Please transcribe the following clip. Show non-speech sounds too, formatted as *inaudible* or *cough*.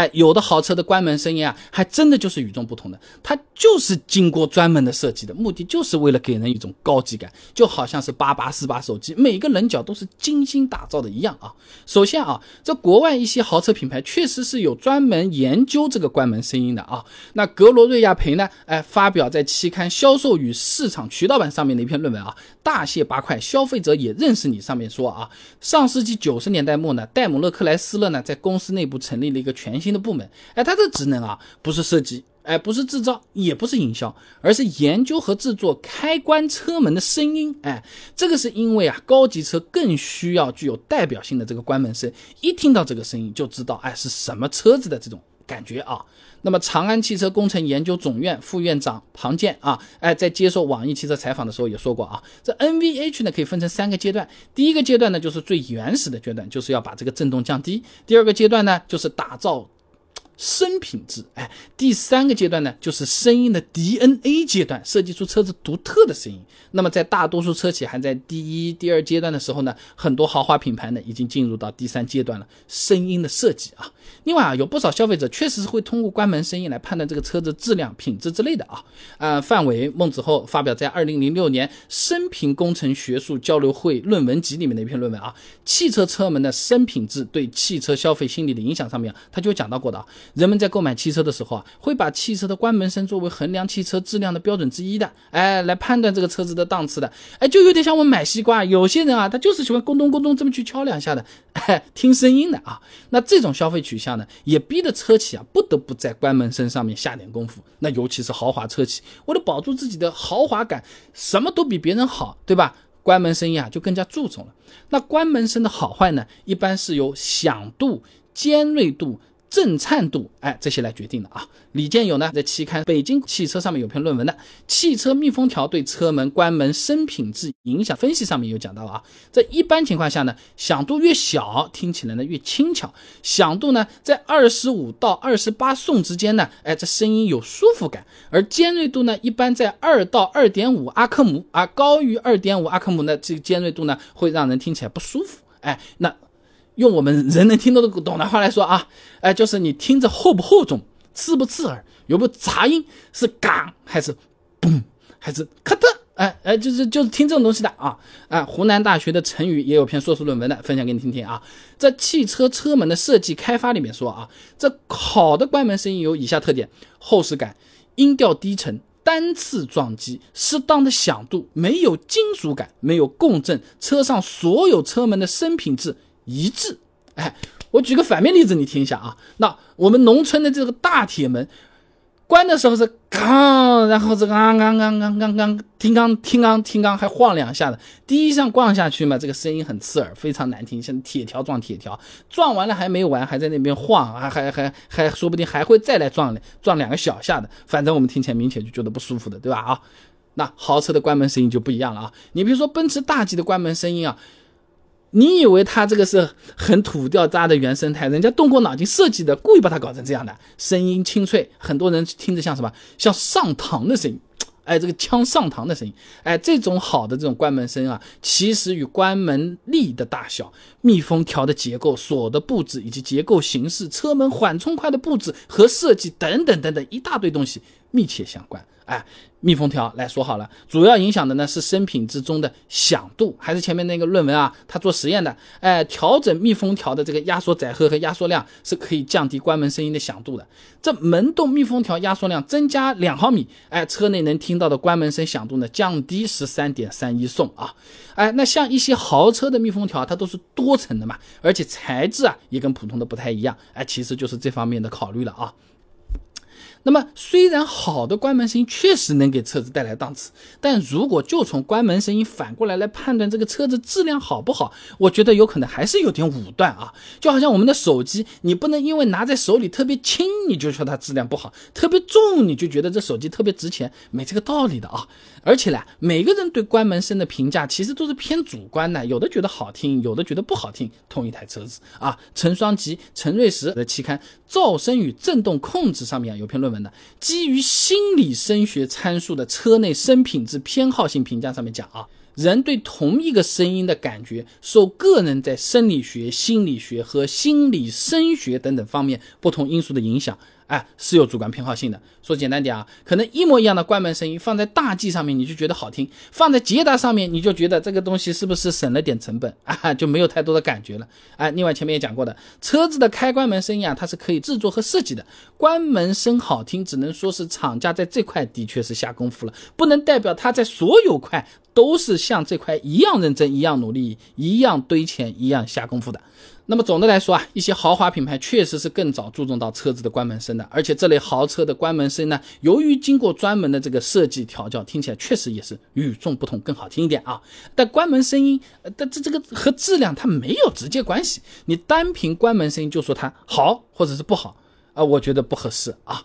哎，有的豪车的关门声音啊，还真的就是与众不同的，它就是经过专门的设计的，目的就是为了给人一种高级感，就好像是八八四八手机每个棱角都是精心打造的一样啊。首先啊，这国外一些豪车品牌确实是有专门研究这个关门声音的啊。那格罗瑞亚培呢，哎，发表在期刊《销售与市场渠道版》上面的一篇论文啊，大卸八块，消费者也认识你。上面说啊，上世纪九十年代末呢，戴姆勒克莱斯勒呢在公司内部成立了一个全新的部门，哎，它的职能啊不是设计，哎，不是制造，也不是营销，而是研究和制作开关车门的声音，哎，这个是因为啊，高级车更需要具有代表性的这个关门声，一听到这个声音就知道，哎，是什么车子的这种。感觉啊，那么长安汽车工程研究总院副院长庞建啊，哎，在接受网易汽车采访的时候也说过啊，这 NVH 呢可以分成三个阶段，第一个阶段呢就是最原始的阶段，就是要把这个震动降低；第二个阶段呢就是打造。声品质，哎，第三个阶段呢，就是声音的 DNA 阶段，设计出车子独特的声音。那么在大多数车企还在第一、第二阶段的时候呢，很多豪华品牌呢已经进入到第三阶段了，声音的设计啊。另外啊，有不少消费者确实是会通过关门声音来判断这个车子质量、品质之类的啊。呃，范伟、孟子厚发表在二零零六年声频工程学术交流会论文集里面的一篇论文啊，汽车车门的声品质对汽车消费心理的影响上面，他就讲到过的啊。人们在购买汽车的时候啊，会把汽车的关门声作为衡量汽车质量的标准之一的，哎，来判断这个车子的档次的，哎，就有点像我们买西瓜，有些人啊，他就是喜欢咕咚咕咚这么去敲两下的，哎，听声音的啊。那这种消费取向呢，也逼得车企啊不得不在关门声上面下点功夫。那尤其是豪华车企，为了保住自己的豪华感，什么都比别人好，对吧？关门声音啊就更加注重了。那关门声的好坏呢，一般是由响度、尖锐度。震颤度，哎，这些来决定的啊。李建友呢，在期刊《北京汽车》上面有篇论文的《汽车密封条对车门关门声品质影响分析》，上面有讲到啊。在一般情况下呢，响度越小，听起来呢越轻巧；响度呢在二十五到二十八宋之间呢，哎，这声音有舒服感；而尖锐度呢，一般在二到二点五阿克姆啊，高于二点五阿克姆呢，这个尖锐度呢会让人听起来不舒服。哎，那。用我们人能听得懂的话来说啊，哎，就是你听着厚不厚重，刺不刺耳，有没有杂音，是嘎还是嘣还是咔的？哎哎，就是就是听这种东西的啊。啊，湖南大学的陈宇也有篇硕士论文的，分享给你听听啊。在汽车车门的设计开发里面说啊，这好的关门声音有以下特点：厚实感、音调低沉、单次撞击、适当的响度、没有金属感、没有共振，车上所有车门的声品质。一致，哎，我举个反面例子，你听一下啊。那我们农村的这个大铁门，关的时候是咣，然后这个刚刚刚刚刚刚听刚听刚听刚还晃两下的，第一下逛下去嘛，这个声音很刺耳，非常难听，像铁条撞铁条，撞完了还没完，还在那边晃，还还还还说不定还会再来撞撞两个小下的，反正我们听起来明显就觉得不舒服的，对吧？啊，那豪车的关门声音就不一样了啊。你比如说奔驰大 G 的关门声音啊。你以为它这个是很土掉渣的原生态？人家动过脑筋设计的，故意把它搞成这样的，声音清脆，很多人听着像什么？像上膛的声音，哎，这个枪上膛的声音，哎，这种好的这种关门声啊，其实与关门力的大小、密封条的结构、锁的布置以及结构形式、车门缓冲块的布置和设计等等等等一大堆东西密切相关。哎，密封条来说好了，主要影响的呢是声品之中的响度，还是前面那个论文啊？他做实验的，哎，调整密封条的这个压缩载荷和压缩量是可以降低关门声音的响度的。这门洞密封条压缩量增加两毫米，哎，车内能听到的关门声响度呢降低十三点三一送啊。哎，那像一些豪车的密封条，它都是多层的嘛，而且材质啊也跟普通的不太一样，哎，其实就是这方面的考虑了啊。那么，虽然好的关门声音确实能给车子带来档次，但如果就从关门声音反过来来判断这个车子质量好不好，我觉得有可能还是有点武断啊。就好像我们的手机，你不能因为拿在手里特别轻，你就说它质量不好；特别重，你就觉得这手机特别值钱，没这个道理的啊。而且呢，每个人对关门声的评价其实都是偏主观的，有的觉得好听，有的觉得不好听。同一台车子啊，陈双吉、陈瑞石的期刊《噪声与振动控制》上面啊有篇论基于心理声学参数的车内声品质偏好性评价上面讲啊，人对同一个声音的感觉，受个人在生理学、心理学和心理声学等等方面不同因素的影响。哎，是有主观偏好性的。说简单点啊，可能一模一样的关门声音放在大 G 上面你就觉得好听，放在捷达上面你就觉得这个东西是不是省了点成本 *laughs* 啊？就没有太多的感觉了。哎，另外前面也讲过的，车子的开关门声音啊，它是可以制作和设计的。关门声好听，只能说是厂家在这块的确是下功夫了，不能代表它在所有块都是像这块一样认真、一样努力、一样堆钱、一样下功夫的。那么总的来说啊，一些豪华品牌确实是更早注重到车子的关门声的，而且这类豪车的关门声呢，由于经过专门的这个设计调教，听起来确实也是与众不同，更好听一点啊。但关门声音，但这这个和质量它没有直接关系，你单凭关门声音就说它好或者是不好啊，我觉得不合适啊。